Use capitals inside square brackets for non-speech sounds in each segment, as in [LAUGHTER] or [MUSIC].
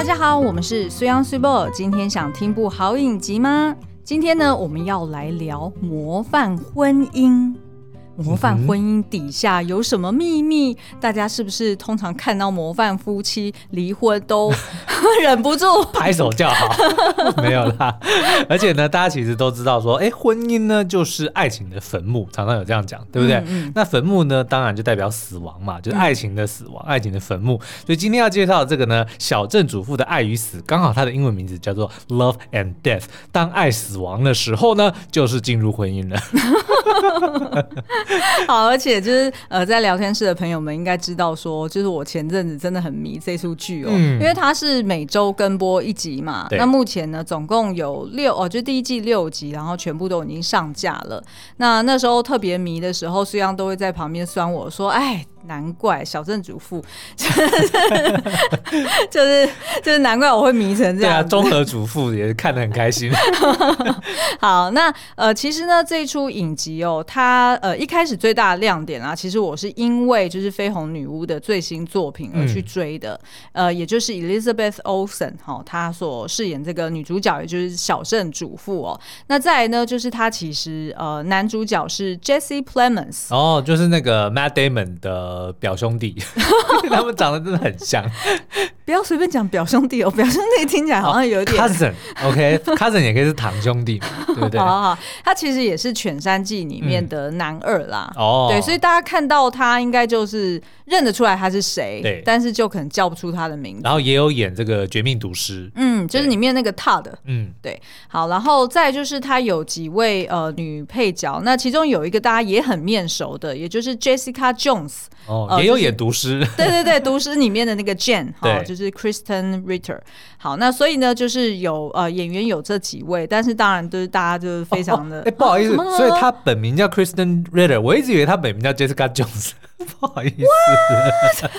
大家好，我们是水央水波。今天想听部好影集吗？今天呢，我们要来聊模范婚姻。模范婚姻底下有什么秘密？大家是不是通常看到模范夫妻离婚都 [LAUGHS] 忍不住拍手叫好？[LAUGHS] 没有啦，而且呢，大家其实都知道说，哎，婚姻呢就是爱情的坟墓，常常有这样讲，对不对？嗯嗯，那坟墓呢，当然就代表死亡嘛，就是爱情的死亡，嗯、爱情的坟墓。所以今天要介绍的这个呢，小镇主妇的爱与死，刚好它的英文名字叫做 Love and Death。当爱死亡的时候呢，就是进入婚姻了。[LAUGHS] 好，而且就是呃，在聊天室的朋友们应该知道说，就是我前阵子真的很迷这出剧哦，嗯、因为它是每周跟播一集嘛。那目前呢，总共有六哦，就第一季六集，然后全部都已经上架了。那那时候特别迷的时候，虽然都会在旁边酸我说：“哎。”难怪小镇主妇，[LAUGHS] 就是 [LAUGHS] 就是难怪我会迷成这样。对啊，综合主妇也是看得很开心。[LAUGHS] 好，那呃，其实呢，这一出影集哦，它呃一开始最大的亮点啊，其实我是因为就是绯红女巫的最新作品而去追的，嗯、呃，也就是 Elizabeth Olsen 哈、哦，她所饰演这个女主角，也就是小镇主妇哦。那再来呢，就是她其实呃男主角是 Jesse Plemons 哦，就是那个 Matt Damon 的。呃，表兄弟，[LAUGHS] 他们长得真的很像。不要随便讲表兄弟哦，表兄弟听起来好像有点。Oh, cousin，OK，cousin、okay? 也可以是堂兄弟，[LAUGHS] 对不对？好好好，他其实也是《犬山记》里面的男二啦。哦、嗯，对，所以大家看到他应该就是认得出来他是谁，对，但是就可能叫不出他的名字。然后也有演这个《绝命毒师》，嗯，就是里面那个 Todd，嗯，对。好，然后再就是他有几位呃女配角，那其中有一个大家也很面熟的，也就是 Jessica Jones。哦，呃、也有演毒师，[LAUGHS] 对对对，毒师里面的那个 Jane，[LAUGHS] 哈对，就是 Kristen Ritter。好，那所以呢，就是有呃演员有这几位，但是当然就是大家就是非常的，哎、不好意思，所以他本名叫 Kristen Ritter，我一直以为他本名叫 Jessica Jones，[LAUGHS] 不好意思?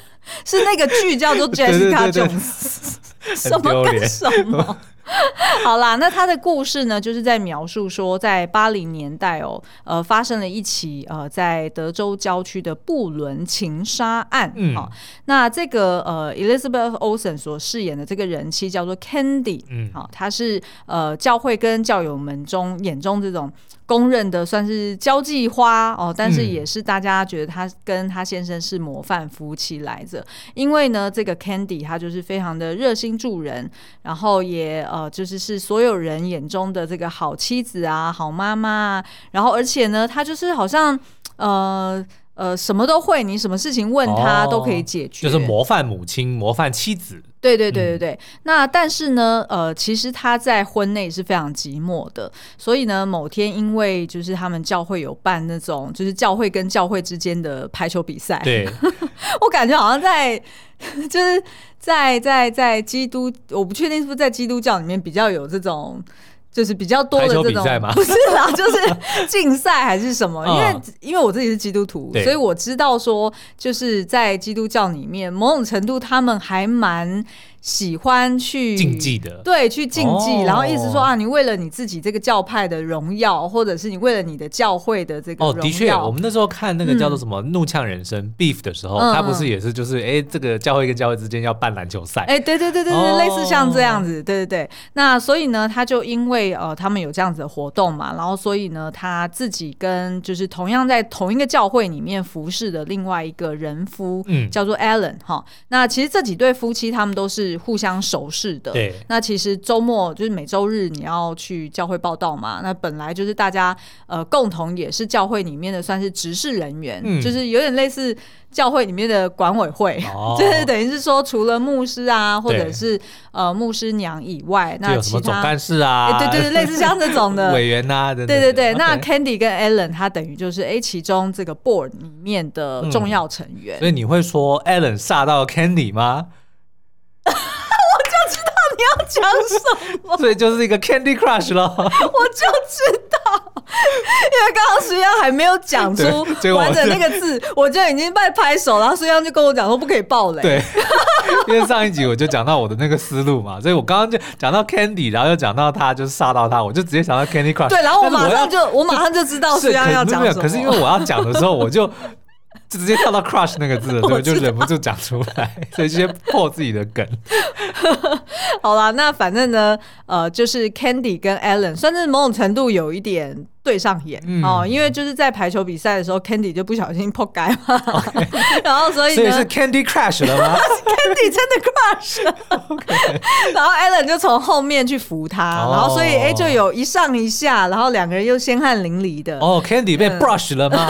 是那个剧叫做 Jessica Jones，什么跟什么？[LAUGHS] 好啦，那他的故事呢，就是在描述说，在八零年代哦，呃，发生了一起呃，在德州郊区的布伦情杀案。嗯，好，那这个呃，Elizabeth Olsen 所饰演的这个人妻叫做 Candy。嗯，好，她是呃，教会跟教友们中眼中这种。公认的算是交际花哦，但是也是大家觉得她跟她先生是模范夫妻来着。因为呢，这个 Candy 她就是非常的热心助人，然后也呃就是是所有人眼中的这个好妻子啊、好妈妈，然后而且呢，她就是好像呃。呃，什么都会，你什么事情问他都可以解决，就是模范母亲、模范妻子。对对对对对。嗯、那但是呢，呃，其实他在婚内是非常寂寞的，所以呢，某天因为就是他们教会有办那种，就是教会跟教会之间的排球比赛。对，[LAUGHS] 我感觉好像在，[LAUGHS] 就是在在在基督，我不确定是不是在基督教里面比较有这种。就是比较多的这种，不是啦，[LAUGHS] 就是竞赛还是什么？因为因为我自己是基督徒，所以我知道说，就是在基督教里面，某种程度他们还蛮。喜欢去竞技的，对，去竞技，然后意思说啊，你为了你自己这个教派的荣耀，或者是你为了你的教会的这个哦，的确，我们那时候看那个叫做什么《怒呛人生》Beef 的时候，他不是也是就是哎，这个教会跟教会之间要办篮球赛，哎，对对对对对，类似像这样子，对对对。那所以呢，他就因为呃，他们有这样子的活动嘛，然后所以呢，他自己跟就是同样在同一个教会里面服侍的另外一个人夫，嗯，叫做 Allen 哈。那其实这几对夫妻他们都是。互相熟识的，对。那其实周末就是每周日你要去教会报道嘛。那本来就是大家呃共同也是教会里面的算是执事人员，嗯、就是有点类似教会里面的管委会，哦、[LAUGHS] 就是等于是说除了牧师啊或者是呃牧师娘以外，那其他总干事啊，对对对，[LAUGHS] 类似像这种的委员啊，对对对。那 Candy 跟 Allen 他等于就是哎其中这个 board 里面的重要成员。嗯、所以你会说 Allen 煞到 Candy 吗？你要讲什么？所以就是一个 Candy Crush 了。我就知道，因为刚刚苏央还没有讲出完整那个字，我就已经在拍手，然后苏央就跟我讲说不可以爆雷。对，因为上一集我就讲到我的那个思路嘛，所以我刚刚就讲到 Candy，然后又讲到他，就是杀到他，我就直接想到 Candy Crush。对，然后我马上就我马上就知道苏央要讲什么。可是因为我要讲的时候，我就。就直接跳到 crush 那个字了，[LAUGHS] 所以就忍不住讲出来，所以就先破自己的梗。[LAUGHS] 好啦，那反正呢，呃，就是 Candy 跟 Allen 算是某种程度有一点对上眼、嗯、哦，因为就是在排球比赛的时候，Candy 就不小心破盖嘛。[LAUGHS] 然后所以呢，所以是 Candy crash 了吗？Candy 真的 crash 了，okay, 然后 Allen 就从后面去扶他，哦、然后所以哎就有一上一下，然后两个人又鲜汗淋漓的。哦，Candy 被 brush 了吗？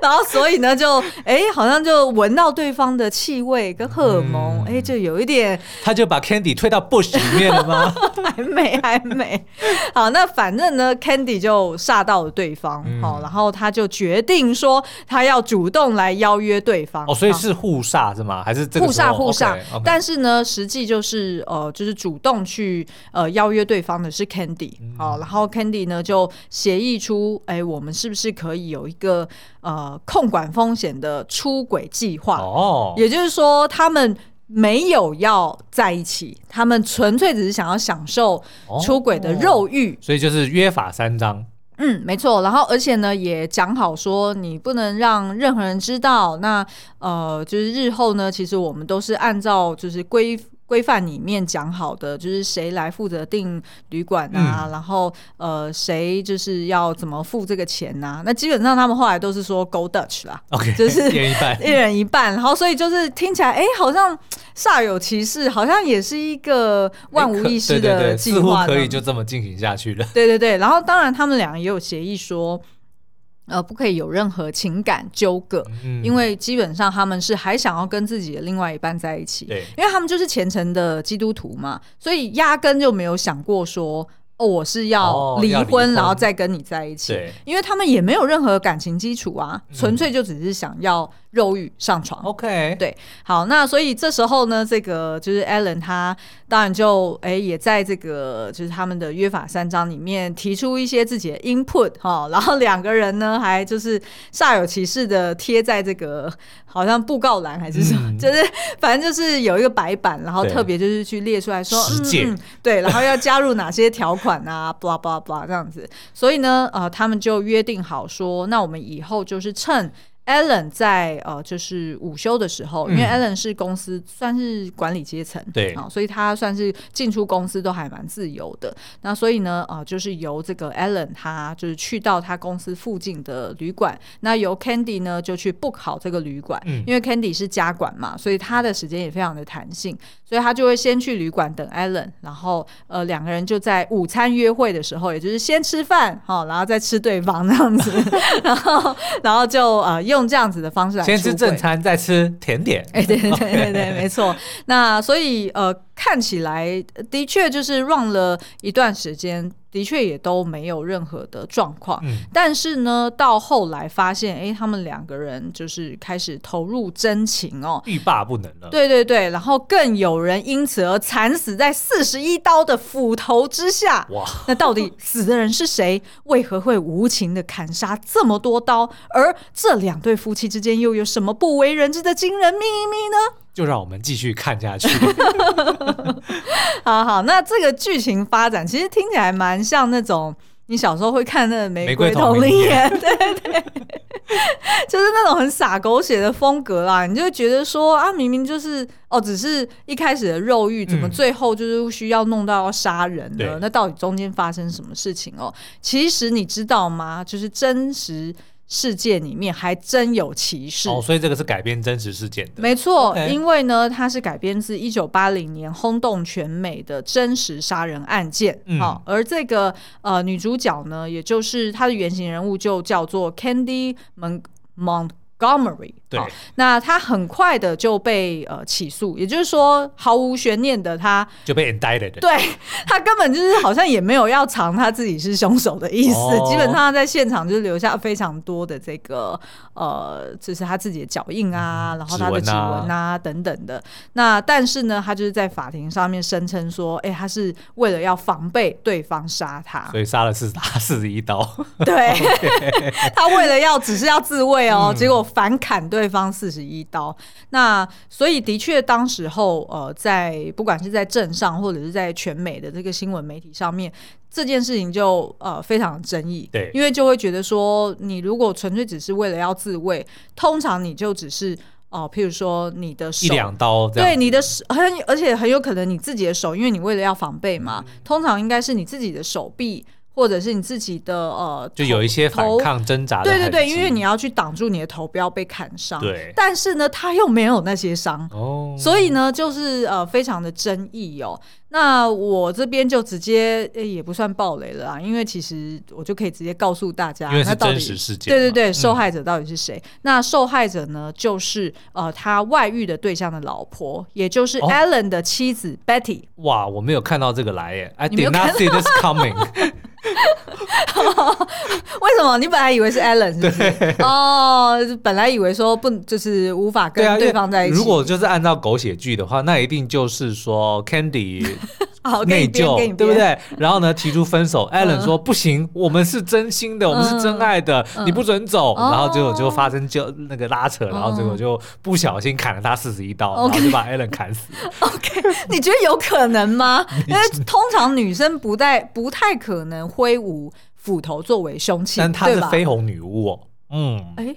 然后所以呢，就哎好像就闻到对方的气味跟荷尔蒙，哎、嗯、就有一点，他就把 Candy 推到 bush 里面了吗？[LAUGHS] 还没，还没。好，那反正呢，Candy。就煞到了对方，好、嗯，然后他就决定说他要主动来邀约对方，哦，所以是互煞是吗？还是这个互煞互煞？Okay, okay. 但是呢，实际就是呃，就是主动去呃邀约对方的是 Candy，好、嗯，然后 Candy 呢就协议出，哎，我们是不是可以有一个呃控管风险的出轨计划？哦，也就是说他们。没有要在一起，他们纯粹只是想要享受出轨的肉欲，哦，所以就是约法三章。嗯，没错。然后而且呢，也讲好说你不能让任何人知道。那呃，就是日后呢，其实我们都是按照就是规。规范里面讲好的就是谁来负责订旅馆啊，嗯、然后呃谁就是要怎么付这个钱呐、啊？那基本上他们后来都是说 Go Dutch 啦，OK，就是一人一半，一人一半。然后所以就是听起来哎，好像煞有其事，好像也是一个万无一失的计划，对对对，似乎可以就这么进行下去了。对对对，然后当然他们两个也有协议说。呃，不可以有任何情感纠葛，嗯，因为基本上他们是还想要跟自己的另外一半在一起，对，因为他们就是虔诚的基督徒嘛，所以压根就没有想过说。哦，我是要离婚，哦、婚，然后再跟你在一起，因为他们也没有任何感情基础啊，纯、嗯、粹就只是想要肉欲上床。OK，对，好，那所以这时候呢，这个就是 Alan 他当然就哎也在这个就是他们的约法三章里面提出一些自己的 input 哈，然后两个人呢还就是煞有其事的贴在这个好像布告栏还是什么，嗯、就是反正就是有一个白板，然后特别就是去列出来说，嗯，对，然后要加入哪些条款。款啊，blah blah blah 这样子，所以呢，呃，他们就约定好说，那我们以后就是趁。Alan 在呃，就是午休的时候，因为 Allen 是公司算是管理阶层，对、嗯、啊，所以他算是进出公司都还蛮自由的。那所以呢，呃，就是由这个 Allen 他就是去到他公司附近的旅馆，那由 Candy 呢就去 book 好这个旅馆，嗯，因为 Candy 是家管嘛，所以他的时间也非常的弹性，所以他就会先去旅馆等 Allen，然后呃两个人就在午餐约会的时候，也就是先吃饭，好，然后再吃对方这样子，[LAUGHS] 然后然后就呃用。这样子的方式来先吃正餐，再吃甜点。哎，对对对对对，[LAUGHS] 没错。那所以呃，看起来的确就是 run 了一段时间。的确也都没有任何的状况，嗯，但是呢，到后来发现，哎，他们两个人就是开始投入真情哦，欲罢不能了。对对对，然后更有人因此而惨死在四十一刀的斧头之下。哇，那到底死的人是谁？为何会无情的砍杀这么多刀？而这两对夫妻之间又有什么不为人知的惊人秘密呢？就让我们继续看下去。好好，那这个剧情发展其实听起来蛮像那种你小时候会看那个《玫瑰瞳铃眼》，[LAUGHS] 对对，就是那种很洒狗血的风格啦。你就会觉得说啊，明明就是哦，只是一开始的肉欲，怎么最后就是需要弄到要杀人呢？嗯，那到底中间发生什么事情哦？其实你知道吗？就是真实。世界里面还真有歧视哦，所以这个是改编真实事件的，没错。Okay. 因为呢，它是改编自一九八零年轰动全美的真实杀人案件。好、嗯哦，而这个呃女主角呢，也就是她的原型人物，就叫做 Candy Mont Mont Gomery，对，那他很快的就被呃起诉，也就是说毫无悬念的他就被 indicted，对，[LAUGHS] 他根本就是好像也没有要藏他自己是凶手的意思，哦、基本上他在现场就是留下非常多的这个呃，就是他自己的脚印啊，嗯、然后他的指纹啊，啊等等的。那但是呢，他就是在法庭上面声称说，哎、欸，他是为了要防备对方杀他，所以杀了四打四十一刀。对，[LAUGHS] 他为了要只是要自卫哦，嗯、结果。反砍对对方四十一刀。那所以的确，当时候呃，在不管是在镇上或者是在全美的这个新闻媒体上面，这件事情就呃非常争议。对，因为就会觉得说，你如果纯粹只是为了要自卫，通常你就只是。哦，譬如说你的手一两刀，对你的手很，而且很有可能你自己的手，因为你为了要防备嘛，嗯、通常应该是你自己的手臂。或者是你自己的呃，就有一些反抗挣扎的，对对对，因为你要去挡住你的头不要被砍伤。对，但是呢，他又没有那些伤哦，所以呢，就是呃，非常的争议哦。那我这边就直接、欸、也不算暴雷了啊，因为其实我就可以直接告诉大家，因为是真实事件。对对对，受害者到底是谁？嗯、那受害者呢，就是呃，他外遇的对象的老婆，也就是 Alan 的妻子 Betty。哇，我没有看到这个来耶，I did not see this coming。[LAUGHS] [LAUGHS] 为什么？你本来以为是 Allen 是不是？哦，本来以为说不就是无法跟对方在一起。如果就是按照狗血剧的话，那一定就是说 Candy 内疚，对不对？然后呢，提出分手。Alan 说不行，我们是真心的，我们是真爱的，你不准走。然后结果就发生就那个拉扯，然后结果就不小心砍了他四十一刀，然后就把 Alan 砍死。OK，你觉得有可能吗？[LAUGHS] 因为通常女生不太不太可能。挥舞斧头作为凶器，但她是绯红女巫哦。嗯，哎。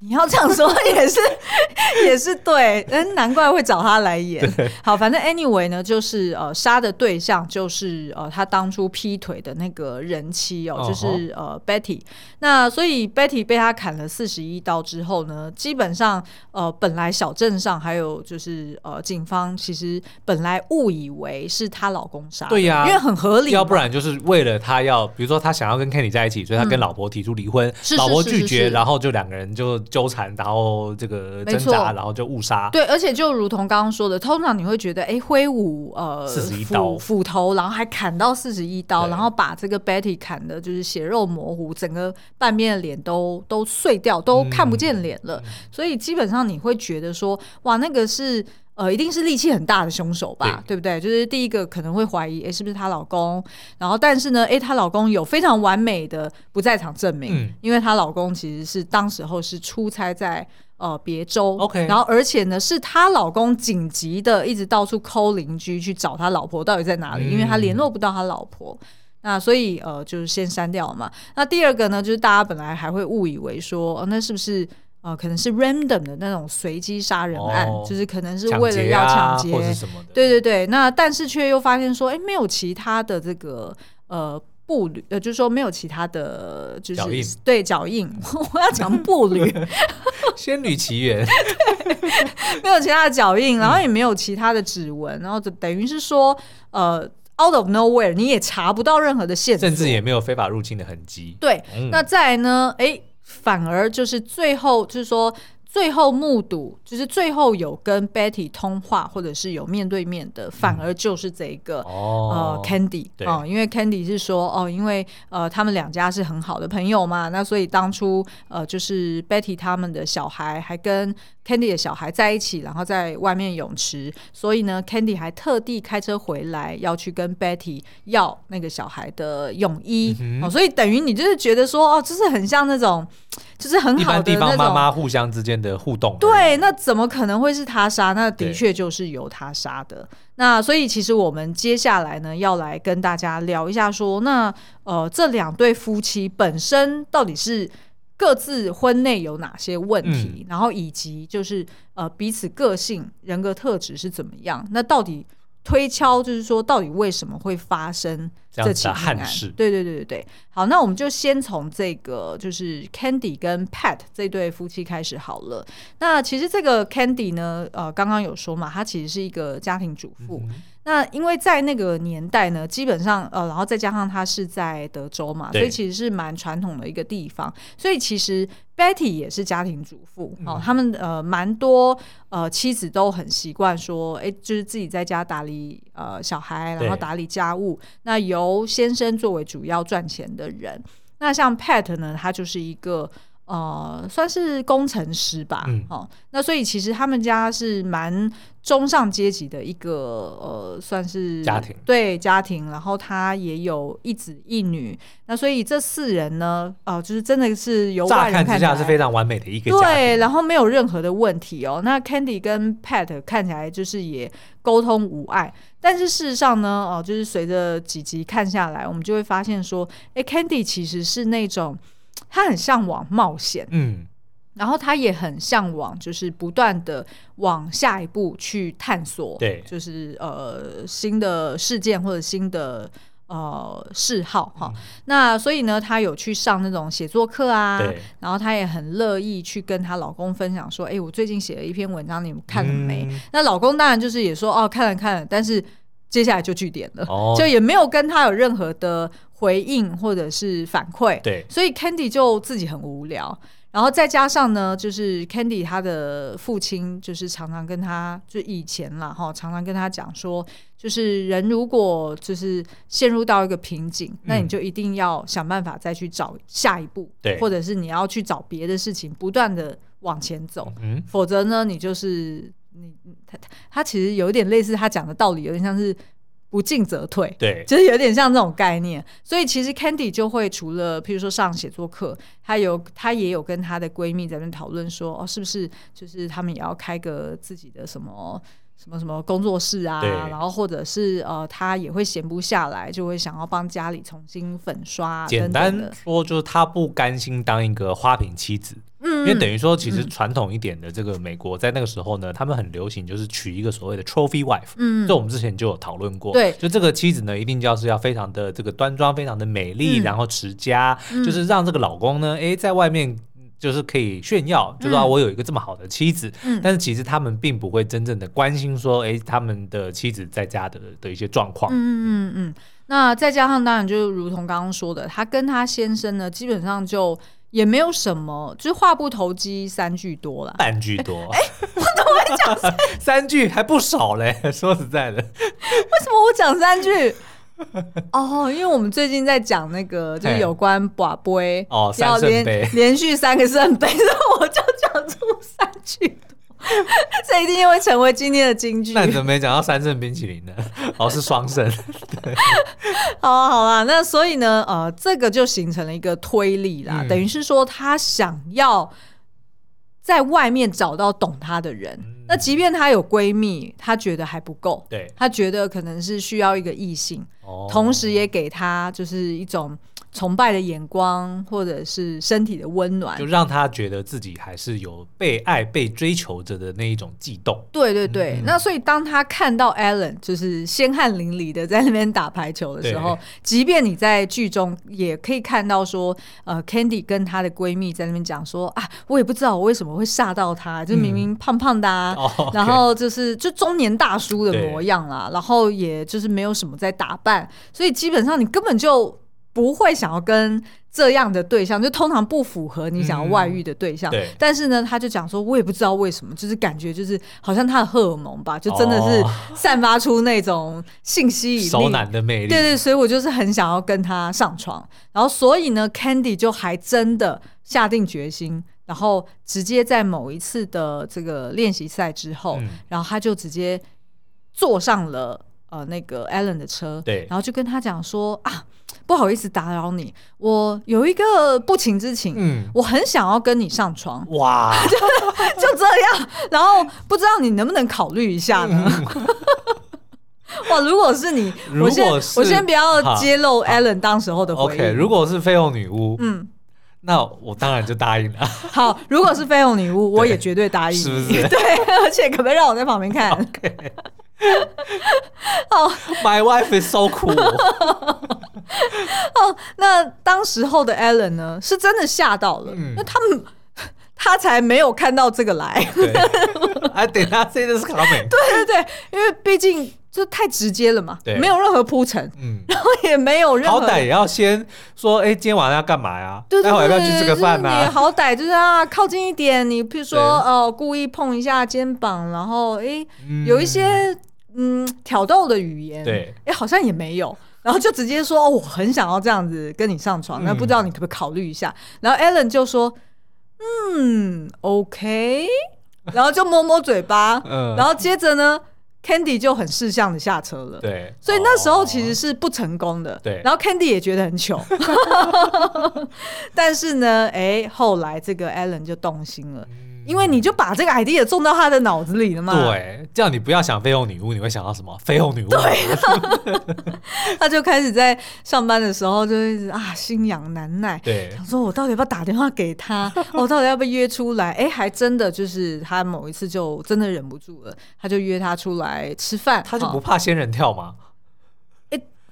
你要这样说也是 [LAUGHS] 也是对，嗯，难怪会找他来演。对好，反正 anyway 呢，就是呃，杀的对象就是呃，他当初劈腿的那个人妻哦，就是呃 Betty。那所以 Betty 被他砍了四十一刀之后呢，基本上呃，本来小镇上还有就是呃，警方其实本来误以为是她老公杀，对呀、啊，因为很合理，要不然就是为了他要，比如说他想要跟 Kenny 在一起，所以他跟老婆提出离婚，嗯、老婆拒绝，然后就两个人就。纠缠，然后这个挣扎，然后就误杀。对，而且就如同刚刚说的，通常你会觉得，哎，挥舞呃四十一刀斧头，然后还砍到四十一刀，然后把这个 Betty 砍的就是血肉模糊，整个半边的脸都都碎掉，都看不见脸了。所以基本上你会觉得说，哇，那个是。呃，一定是力气很大的凶手吧，对，对不对？就是第一个可能会怀疑，哎，是不是她老公？然后，但是呢，哎，她老公有非常完美的不在场证明，嗯、因为她老公其实是当时候是出差在呃别州，OK，然后而且呢，是她老公紧急的一直到处 call 邻居去找他老婆到底在哪里，嗯、因为他联络不到他老婆，那所以呃，就是先删掉嘛。那第二个呢，就是大家本来还会误以为说，呃、那是不是？呃，可能是 random 的那种随机杀人案，哦、就是可能是为了要抢劫，对对对。那但是却又发现说，哎，没有其他的这个呃步履，呃，就是说没有其他的，就是脚印对脚印。[LAUGHS] 我要讲步履，[LAUGHS] 仙女奇缘，[LAUGHS] 没有其他的脚印，然后也没有其他的指纹，然后就等于是说，呃，out of nowhere，你也查不到任何的线索，甚至也没有非法入侵的痕迹。对，嗯、那再来呢？哎。反而就是最后，就是说。最后目睹，就是最后有跟 Betty 通话，或者是有面对面的，反而就是这个、嗯、呃 Candy 哦、呃，因为 Candy 是说哦、呃，因为呃他们两家是很好的朋友嘛，那所以当初呃就是 Betty 他们的小孩还跟 Candy 的小孩在一起，然后在外面泳池，所以呢 Candy 还特地开车回来要去跟 Betty 要那个小孩的泳衣、嗯哼呃，所以等于你就是觉得说哦，就是很像那种。就是很好的地方，妈妈互相之间的互动。对，那怎么可能会是他杀？那的确就是由他杀的。那所以其实我们接下来呢，要来跟大家聊一下，说那呃，这两对夫妻本身到底是各自婚内有哪些问题，嗯、然后以及就是呃彼此个性、人格特质是怎么样？那到底？推敲就是说，到底为什么会发生这起命案？对对对对对。好，那我们就先从这个就是 Candy 跟 Pat 这对夫妻开始好了。那其实这个 Candy 呢，呃，刚刚有说嘛，她其实是一个家庭主妇。嗯那因为在那个年代呢，基本上呃，然后再加上他是在德州嘛，所以其实是蛮传统的一个地方。所以其实 Betty 也是家庭主妇、嗯、哦，他们呃蛮多呃妻子都很习惯说，哎，就是自己在家打理呃小孩，然后打理家务，那由先生作为主要赚钱的人。那像 Pat 呢，他就是一个。呃，算是工程师吧，嗯，哦，那所以其实他们家是蛮中上阶级的一个呃，算是家庭，对家庭，然后他也有一子一女，那所以这四人呢，哦、呃，就是真的是由外人看之下是非常完美的一个对，然后没有任何的问题哦。那 Candy 跟 Pat 看起来就是也沟通无碍，但是事实上呢，哦、呃，就是随着几集看下来，我们就会发现说，哎，Candy 其实是那种。他很向往冒险，嗯，然后他也很向往，就是不断的往下一步去探索，对，就是呃新的事件或者新的呃嗜好哈。嗯、那所以呢，她有去上那种写作课啊，对，然后她也很乐意去跟她老公分享说，哎，我最近写了一篇文章，你们看了没？嗯、那老公当然就是也说，哦，看了看了，但是接下来就据点了，哦、就也没有跟他有任何的。回应或者是反馈，对，所以 Candy 就自己很无聊，然后再加上呢，就是 Candy 他的父亲就是常常跟他，就以前啦哈，常常跟他讲说，就是人如果就是陷入到一个瓶颈，嗯、那你就一定要想办法再去找下一步，对，或者是你要去找别的事情，不断的往前走，嗯，否则呢，你就是你他他其实有点类似他讲的道理，有点像是。不进则退，对，就是有点像这种概念。所以其实 Candy 就会除了，譬如说上写作课，她有她也有跟她的闺蜜在那讨论说，哦，是不是就是他们也要开个自己的什么什么什么工作室啊？然后或者是呃，他也会闲不下来，就会想要帮家里重新粉刷。简单说，就是他不甘心当一个花瓶妻子。因为等于说，其实传统一点的这个美国，在那个时候呢，他们很流行就是娶一个所谓的 trophy wife。嗯，这我们之前就有讨论过。对，就这个妻子呢，一定就是要非常的这个端庄，非常的美丽，然后持家，就是让这个老公呢，哎，在外面就是可以炫耀，就说我有一个这么好的妻子。嗯，但是其实他们并不会真正的关心说，哎，他们的妻子在家的的一些状况。嗯嗯嗯。那再加上，当然就如同刚刚说的，他跟他先生呢，基本上就。也没有什么，就是话不投机三句多了，半句多。哎，我怎么会讲三 [LAUGHS] 三句还不少嘞？说实在的，[LAUGHS] 为什么我讲三句？[LAUGHS] 哦，因为我们最近在讲那个，就是有关寡杯哦，要连连续三个圣杯，[LAUGHS] 然后我就讲出三句。[LAUGHS] 这一定会成为今天的金句。那你怎么没讲到三圣冰淇淋呢？哦，是双圣。对，好啊，好啊，那所以呢，呃，这个就形成了一个推力啦，嗯、等于是说他想要在外面找到懂他的人。嗯、那即便她有闺蜜，她觉得还不够。对，她觉得可能是需要一个异性，哦、同时也给她就是一种。崇拜的眼光，或者是身体的温暖，就让他觉得自己还是有被爱、被追求着的那一种悸动。对对对，嗯、那所以当他看到 Alan 就是鲜汗淋漓的在那边打排球的时候，即便你在剧中也可以看到说，呃，Candy 跟她的闺蜜在那边讲说啊，我也不知道我为什么会吓到他，就明明胖胖的、啊，嗯、然后就是就中年大叔的模样啦，然后也就是没有什么在打扮，所以基本上你根本就。不会想要跟这样的对象，就通常不符合你想要外遇的对象。嗯、对，但是呢，他就讲说，我也不知道为什么，就是感觉就是好像他的荷尔蒙吧，就真的是散发出那种性吸引力、熟男的魅力。对对，所以我就是很想要跟他上床。然后，所以呢，Candy 就还真的下定决心，然后直接在某一次的这个练习赛之后，嗯、然后他就直接坐上了呃那个 Allen 的车，对，然后就跟他讲说啊。不好意思打扰你，我有一个不情之请，嗯，我很想要跟你上床，哇，就 [LAUGHS] 就这样，然后不知道你能不能考虑一下呢？嗯、[LAUGHS] 哇，如果是你，我先我先不要揭露 Alan 当时候的回忆。OK，如果是绯红女巫，嗯，那我当然就答应了。[LAUGHS] 好，如果是绯红女巫，我也绝对答应，是不是？对，而且可不可以让我在旁边看？OK。哦，My wife is so cool。[LAUGHS] 哦，那当时候的 Allen 呢，是真的吓到了。嗯、那他们 [LAUGHS] 他才没有看到这个来。对，还等他 say this coming。对对对，因为毕竟这太直接了嘛，对，没有任何铺陈，嗯，然后也没有任何，好歹也要先说，哎，今天晚上要干嘛呀？对对对，待会要不要去吃个饭呢？你好歹就是啊，靠近一点，你譬如说哦，故意碰一下肩膀，然后哎，有一些。嗯，挑逗的语言，对，哎，好像也没有，然后就直接说，哦，我很想要这样子跟你上床，那不知道你可不可以考虑一下？嗯、然后 Allen 就说，嗯，OK，然后就摸摸嘴巴，嗯，然后接着呢，Candy 就很识相的下车了，对，所以那时候其实是不成功的，对，然后 Candy 也觉得很糗，[LAUGHS] 但是呢，哎，后来这个 Allen 就动心了。因为你就把这个 idea 种到他的脑子里了嘛。对，这样你不要想绯红女巫，你会想到什么？绯红女巫。对，[LAUGHS] 他就开始在上班的时候就一直啊心痒难耐。对，想说我到底要不要打电话给他？我到底要不要约出来？哎，还真的就是他某一次就真的忍不住了，他就约他出来吃饭。他就不怕仙人跳吗？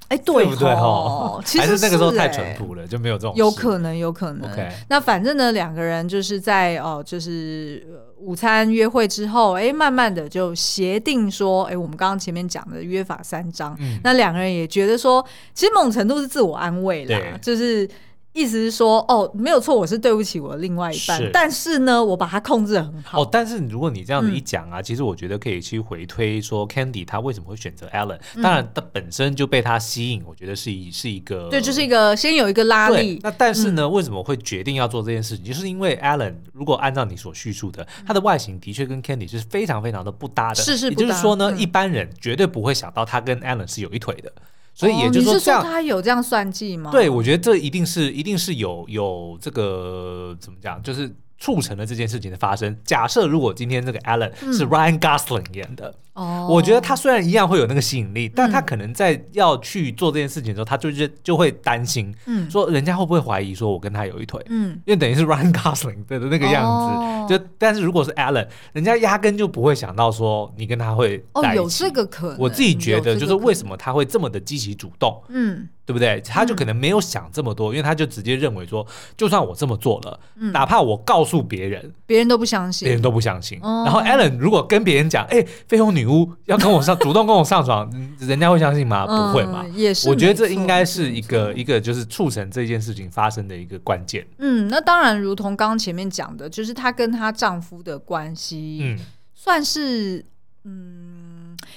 哎，对不对哦？其实那个时候太淳朴了，就没有这种。有可能，有可能。那反正呢，两个人就是在哦，就是午餐约会之后，哎，慢慢的就协定说，哎，我们刚刚前面讲的约法三章。那两个人也觉得说，其实某种程度是自我安慰啦，就是。意思是说，哦，没有错，我是对不起我的另外一半，是但是呢，我把它控制的很好。哦，但是如果你这样子一讲啊，嗯、其实我觉得可以去回推说，Candy 他为什么会选择 Alan？、嗯、当然，他本身就被他吸引，我觉得是一是一个对，就是一个先有一个拉力。那但是呢，嗯、为什么会决定要做这件事情？就是因为 Alan 如果按照你所叙述的，他的外形的确跟 Candy 是非常非常的不搭的，是是不搭，也就是说呢，嗯、一般人绝对不会想到他跟 Alan 是有一腿的。所以也就是说，这样他有这样算计吗？对，我觉得这一定是，一定是有有这个怎么讲，就是。促成了这件事情的发生。假设如果今天这个 Alan 是 Ryan Gosling 演的，哦，我觉得他虽然一样会有那个吸引力，但他可能在要去做这件事情的时候，他就是就会担心，嗯，说人家会不会怀疑说我跟他有一腿，嗯，因为等于是 Ryan Gosling 的那个样子，就但是如果是 Alan，人家压根就不会想到说你跟他会哦，有这个可能。我自己觉得就是为什么他会这么的积极主动，嗯。对不对？他就可能没有想这么多，因为他就直接认为说，就算我这么做了，哪怕我告诉别人，别人都不相信，别人都不相信。然后 Alan 如果跟别人讲，哎，绯红女巫要跟我上，主动跟我上床，人家会相信吗？不会嘛。也是，我觉得这应该是一个一个就是促成这件事情发生的一个关键。嗯，那当然，如同刚刚前面讲的，就是她跟她丈夫的关系，嗯，算是嗯。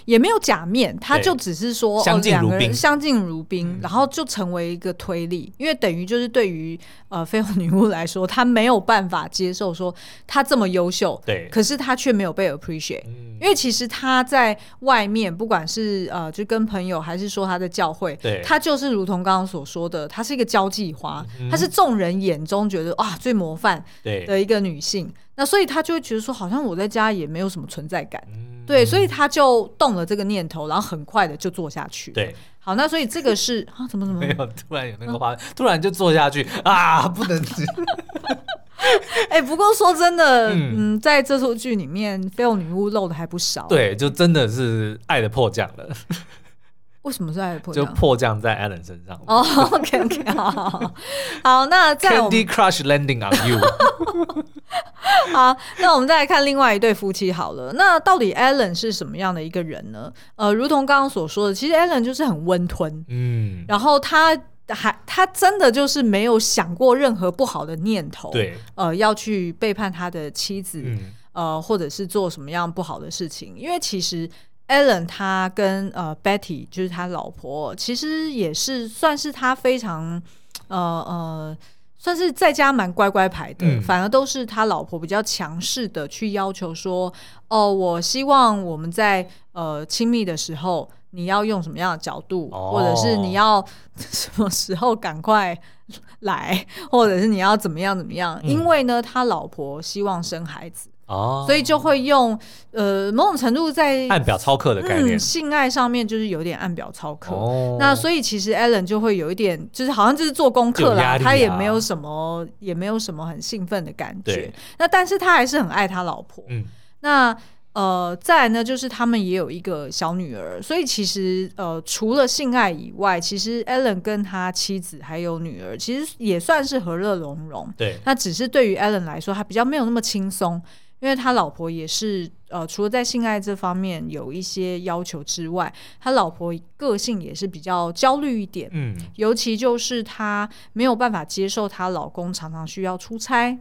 也没有假面，他就只是说哦，两个人相敬如宾，然后就成为一个推力，因为等于就是对于呃绯红女巫来说，她没有办法接受说她这么优秀，对，可是她却没有被 appreciate，因为其实她在外面不管是呃就跟朋友还是说她的教会，对，她就是如同刚刚所说的，她是一个交际花，她是众人眼中觉得哇最模范的一个女性，那所以他就会觉得说好像我在家也没有什么存在感。对，所以他就动了这个念头，然后很快的就做下去。对，好，那所以这个是啊，怎么怎么没有？突然有那个画面，突然就做下去啊，不能。[LAUGHS] 哎，不过说真的，嗯，在这出剧里面，绯红女巫露的还不少。对，就真的是爱的迫降了。为什么是爱的迫降？就迫降在 Alan 身上。哦，OK OK，好好那在 Candy Crush Landing on You。[LAUGHS] 好，那我们再来看另外一对夫妻好了。那到底 Alan 是什么样的一个人呢？呃，如同刚刚所说的，其实 Alan 就是很温吞，嗯，然后他还他真的就是没有想过任何不好的念头，对，呃，要去背叛他的妻子，嗯、呃，或者是做什么样不好的事情，因为其实。Alan 他跟呃 Betty 就是他老婆，其实也是算是他非常呃呃，算是在家蛮乖乖牌的，嗯、反而都是他老婆比较强势的去要求说，哦，我希望我们在呃亲密的时候，你要用什么样的角度，哦、或者是你要 [LAUGHS] 什么时候赶快来，或者是你要怎么样怎么样，嗯、因为呢，他老婆希望生孩子。哦，所以就会用呃某种程度在按表操课的概念，嗯，性爱上面就是有点按表操课。哦，那所以其实 Alan 就会有一点，就是好像就是做功课啦，啊、他也没有什么，也没有什么很兴奋的感觉。那但是他还是很爱他老婆。嗯，那呃再来呢，就是他们也有一个小女儿，所以其实呃除了性爱以外，其实 Alan 跟他妻子还有女儿，其实也算是和乐融融。对，那只是对于 Alan 来说，他比较没有那么轻松。因为他老婆也是，呃，除了在性爱这方面有一些要求之外，他老婆个性也是比较焦虑一点，嗯，尤其就是她没有办法接受她老公常常需要出差，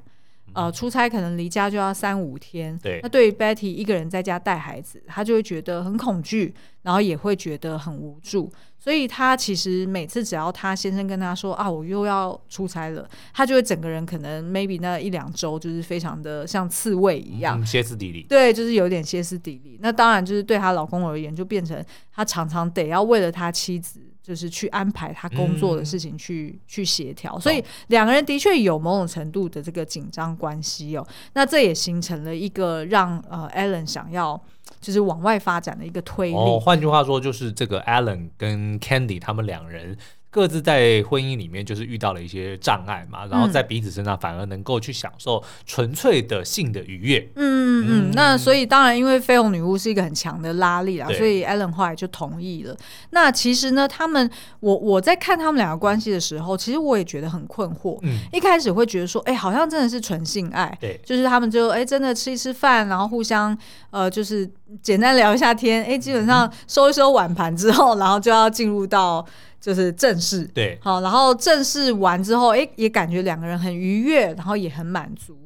呃，出差可能离家就要三五天。对，那对于 Betty 一个人在家带孩子，她就会觉得很恐惧，然后也会觉得很无助。所以她其实每次只要她先生跟她说啊，我又要出差了，她就会整个人可能 maybe 那一两周就是非常的像刺猬一样，嗯、歇斯底里。对，就是有点歇斯底里。那当然就是对她老公而言，就变成她常常得要为了她妻子。就是去安排他工作的事情去，去、嗯、去协调，所以两个人的确有某种程度的这个紧张关系哦。那这也形成了一个让呃 Allen 想要就是往外发展的一个推力。哦，换句话说，就是这个 Allen 跟 Candy 他们两人。各自在婚姻里面就是遇到了一些障碍嘛，然后在彼此身上反而能够去享受纯粹的性的愉悦。嗯嗯嗯。那所以当然，因为绯红女巫是一个很强的拉力啦，所以 Alan 后来就同意了。那其实呢，他们我我在看他们两个关系的时候，其实我也觉得很困惑。嗯。一开始会觉得说，哎、欸，好像真的是纯性爱。对。就是他们就哎、欸，真的吃一吃饭，然后互相呃，就是简单聊一下天。哎、欸，基本上收一收碗盘之后，然后就要进入到。就是正式对，好，然后正式完之后，哎，也感觉两个人很愉悦，然后也很满足，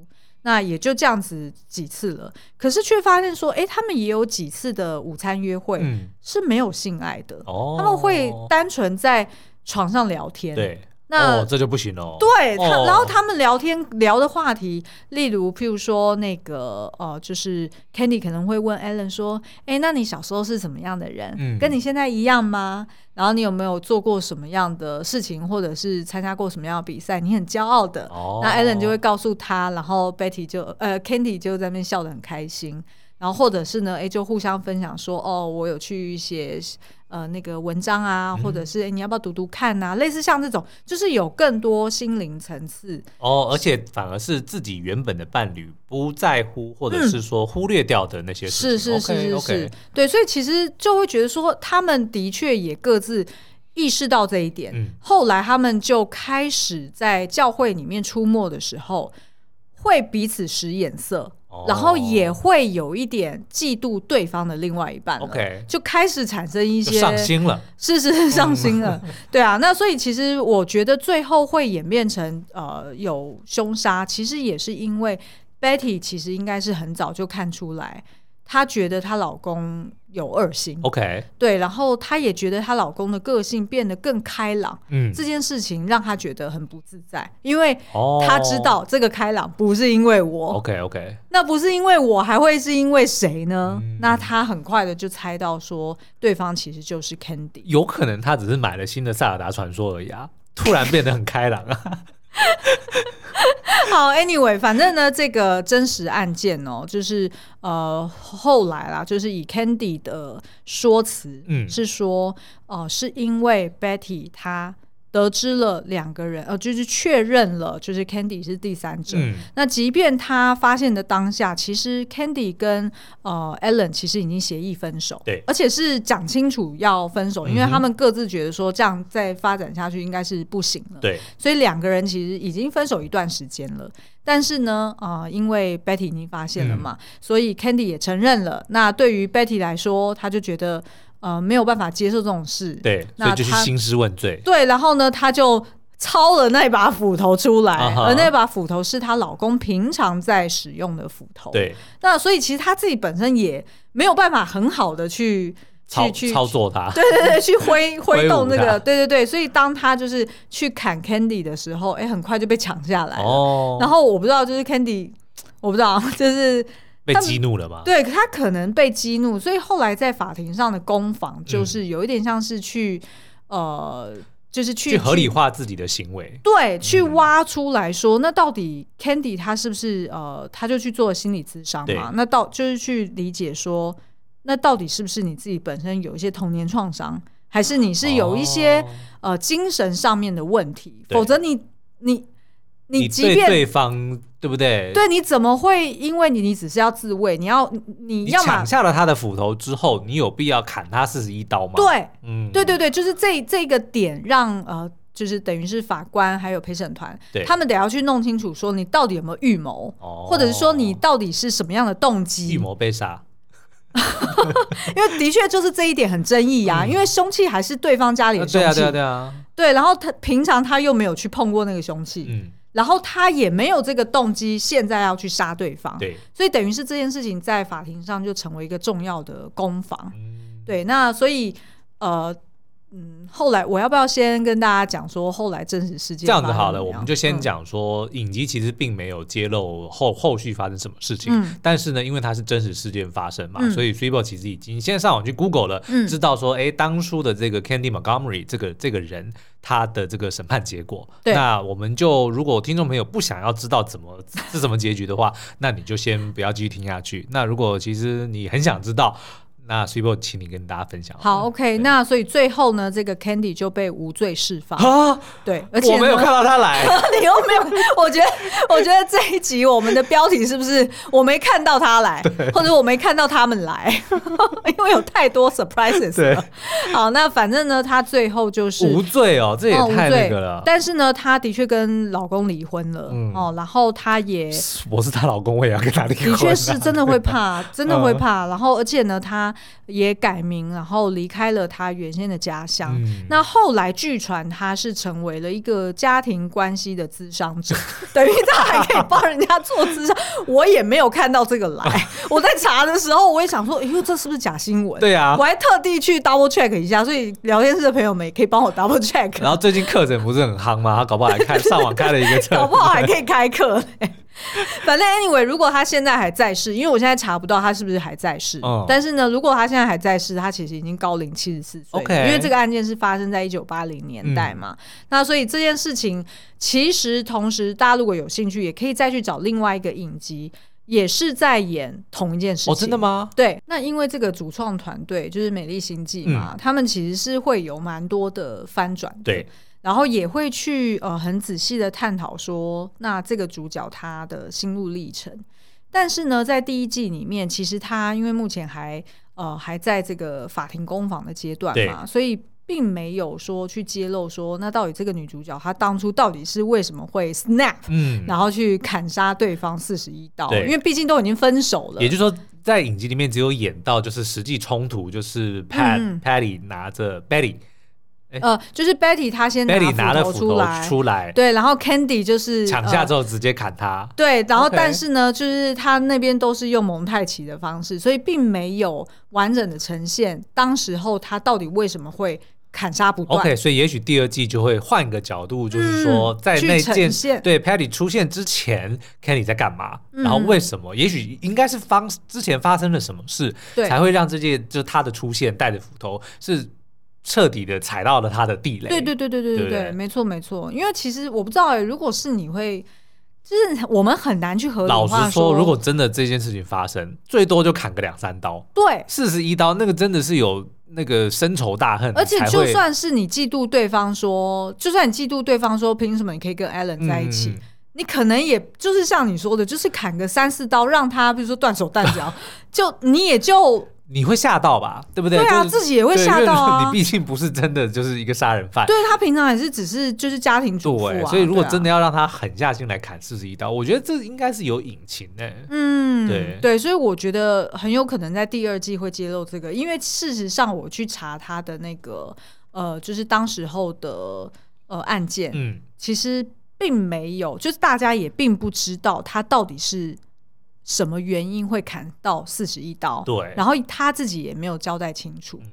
那也就这样子几次了。可是却发现说，哎，他们也有几次的午餐约会是没有性爱的，哦、他们会单纯在床上聊天。对。那、哦、这就不行了。对他，然后他们聊天聊的话题，例如譬如说那个呃，就是 Candy 可能会问 Alan 说：“哎，那你小时候是怎么样的人？嗯、跟你现在一样吗？然后你有没有做过什么样的事情，或者是参加过什么样的比赛？你很骄傲的。哦”那 Alan 就会告诉他，然后 Betty 就呃 Candy 就在那边笑得很开心。然后或者是呢，哎，就互相分享说：“哦，我有去写。”呃，那个文章啊，或者是、欸、你要不要读读看呐、啊？类似像这种，就是有更多心灵层次哦，而且反而是自己原本的伴侣不在乎，或者是说忽略掉的那些事情。嗯、是是是是对，所以其实就会觉得说，他们的确也各自意识到这一点。嗯、后来他们就开始在教会里面出没的时候，会彼此使眼色。然后也会有一点嫉妒对方的另外一半，OK，就开始产生一些上心了，是是是上心了，[LAUGHS] 对啊，那所以其实我觉得最后会演变成呃有凶杀，其实也是因为 Betty 其实应该是很早就看出来。她觉得她老公有二心，OK，对，然后她也觉得她老公的个性变得更开朗，嗯，这件事情让她觉得很不自在，因为她知道这个开朗不是因为我，OK OK，那不是因为我，还会是因为谁呢？嗯，那她很快的就猜到说，对方其实就是 Candy，有可能他只是买了新的《塞尔达传说》而已啊，突然变得很开朗啊。[LAUGHS] 好，Anyway，反正呢，这个真实案件哦，就是呃，后来啦，就是以 Candy 的说辞，嗯，是说，哦、呃，是因为 Betty 她。得知了两个人，呃，就是确认了，就是 Candy 是第三者。嗯、那即便他发现的当下，其实 Candy 跟呃 Allen 其实已经协议分手，对，而且是讲清楚要分手，因为他们各自觉得说这样再发展下去应该是不行了，对，所以两个人其实已经分手一段时间了。但是呢，啊、呃，因为 Betty 已经发现了嘛，嗯、所以 Candy 也承认了。那对于 Betty 来说，他就觉得。呃，没有办法接受这种事，对，那所以就是兴师问罪。对，然后呢，他就抄了那把斧头出来，uh huh. 而那把斧头是她老公平常在使用的斧头。对，那所以其实她自己本身也没有办法很好的去操去去操作它，[LAUGHS] 对对对，去挥挥动那个，对对对。所以当他就是去砍 Candy 的时候，哎，很快就被抢下来了。哦，然后我不知道，就是 Candy，我不知道，就是。被激怒了吗？对，他可能被激怒，所以后来在法庭上的攻防就是有一点像是去、嗯、呃，就是去，去合理化自己的行为，对，去挖出来说，嗯、那到底 Candy 他是不是呃，他就去做心理咨商嘛？那到就是去理解说，那到底是不是你自己本身有一些童年创伤，还是你是有一些、哦、呃精神上面的问题？否则你你。你即便你对对方对不对？对，你怎么会因为你你只是要自卫，你要你要抢下了他的斧头之后，你有必要砍他四十一刀吗？对，嗯，对对对，就是这这个点让呃，就是等于是法官还有陪审团，他们得要去弄清楚，说你到底有没有预谋，哦、或者是说你到底是什么样的动机？预谋被杀，[LAUGHS] 因为的确就是这一点很争议呀、啊，嗯、因为凶器还是对方家里的凶器，对啊对啊对啊，对，然后他平常他又没有去碰过那个凶器，嗯。然后他也没有这个动机，现在要去杀对方。对，所以等于是这件事情在法庭上就成为一个重要的攻防。嗯、对，那所以呃。嗯，后来我要不要先跟大家讲说后来真实事件？这样子好了，我们就先讲说、嗯、影集其实并没有揭露后后续发生什么事情，嗯、但是呢，因为它是真实事件发生嘛，嗯、所以 Swebo 其实已经先上网去 Google 了，嗯、知道说，哎，当初的这个 Candy Montgomery 这个这个人他的这个审判结果。对那我们就如果听众朋友不想要知道怎么是什么结局的话，那你就先不要继续听下去。那如果其实你很想知道。那 Swebo 请你跟大家分享。好，OK，那所以最后呢，这个 Candy 就被无罪释放。啊，对，而且我没有看到他来，[LAUGHS] 你又没有？我觉得，我觉得这一集我们的标题是不是我没看到他来，对或者我没看到他们来？[LAUGHS] 因为有太多 surprises。对，好，那反正呢，他最后就是无罪哦，这也太那个了。但是呢，他的确跟老公离婚了，嗯、哦，然后他也，我是他老公，我也要跟他离婚。的确是真的会怕，[LAUGHS] 真的会怕。嗯、然后，而且呢，他。也改名，然后离开了他原先的家乡。嗯、那后来据传他是成为了一个家庭关系的咨商者，[LAUGHS] 等于他还可以帮人家做咨商。我也没有看到这个来。[LAUGHS] 我在查的时候，我也想说，哎呦，这是不是假新闻？对啊，我还特地去 double check 一下。所以聊天室的朋友们也可以帮我 double check。[LAUGHS] 然后最近课程不是很夯吗？他搞不好还开上网开了一个课，搞不好还可以开课。[LAUGHS] 反正 anyway，如果他现在还在世，因为我现在查不到他是不是还在世。哦、但是呢，如果他现在还在世，他其实已经高龄七十四岁。因为这个案件是发生在一九八零年代嘛。嗯、那所以这件事情，其实同时大家如果有兴趣，也可以再去找另外一个影集，也是在演同一件事情。哦，真的吗？对。那因为这个主创团队就是美丽心计嘛，嗯、他们其实是会有蛮多的翻转。对。然后也会去呃很仔细的探讨说，那这个主角他的心路历程。但是呢，在第一季里面，其实他因为目前还呃还在这个法庭攻防的阶段嘛，所以并没有说去揭露说，那到底这个女主角她当初到底是为什么会 snap，嗯，然后去砍杀对方四十一刀，因为毕竟都已经分手了。也就是说，在影集里面只有演到就是实际冲突，就是 Pat、嗯、Patty 拿着 Betty。呃，就是 Betty 她先拿了斧头出来，出来，对，然后 Candy 就是抢下之后直接砍他，对，然后但是呢，就是他那边都是用蒙太奇的方式，所以并没有完整的呈现当时候他到底为什么会砍杀不断。OK，所以也许第二季就会换一个角度，就是说在那件对 Patty 出现之前，Candy 在干嘛，然后为什么？也许应该是方之前发生了什么事，才会让这件就是他的出现带着斧头是。彻底的踩到了他的地雷。对对对对对对对，没错没错。因为其实我不知道哎、欸，如果是你会，就是我们很难去合理。老实说，如果真的这件事情发生，最多就砍个两三刀。对，四十一刀，那个真的是有那个深仇大恨。而且就算是你嫉妒对方说，就算你嫉妒对方说，凭什么你可以跟 Allen 在一起？嗯、你可能也就是像你说的，就是砍个三四刀，让他比如说断手断脚，[LAUGHS] 就你也就。你会吓到吧？对不对？对啊，自己也会吓到啊！[LAUGHS] 你毕竟不是真的就是一个杀人犯。对，他平常也是只是就是家庭主妇啊。所以如果真的要让他狠下心来砍四十一刀，我觉得这应该是有隐情的。嗯，对对，所以我觉得很有可能在第二季会揭露这个，因为事实上我去查他的那个呃，就是当时候的呃案件，嗯，其实并没有，就是大家也并不知道他到底是。什么原因会砍到四十一刀？对，然后他自己也没有交代清楚，嗯、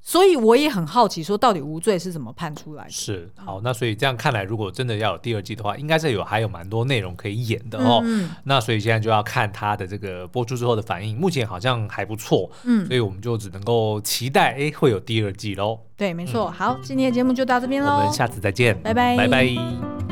所以我也很好奇，说到底无罪是怎么判出来的？是好，那所以这样看来，如果真的要有第二季的话，应该是有还有蛮多内容可以演的哦。嗯、那所以现在就要看他的这个播出之后的反应，目前好像还不错，嗯，所以我们就只能够期待，哎，会有第二季喽。对，没错。嗯、好，今天的节目就到这边喽，我们下次再见，拜拜，拜拜。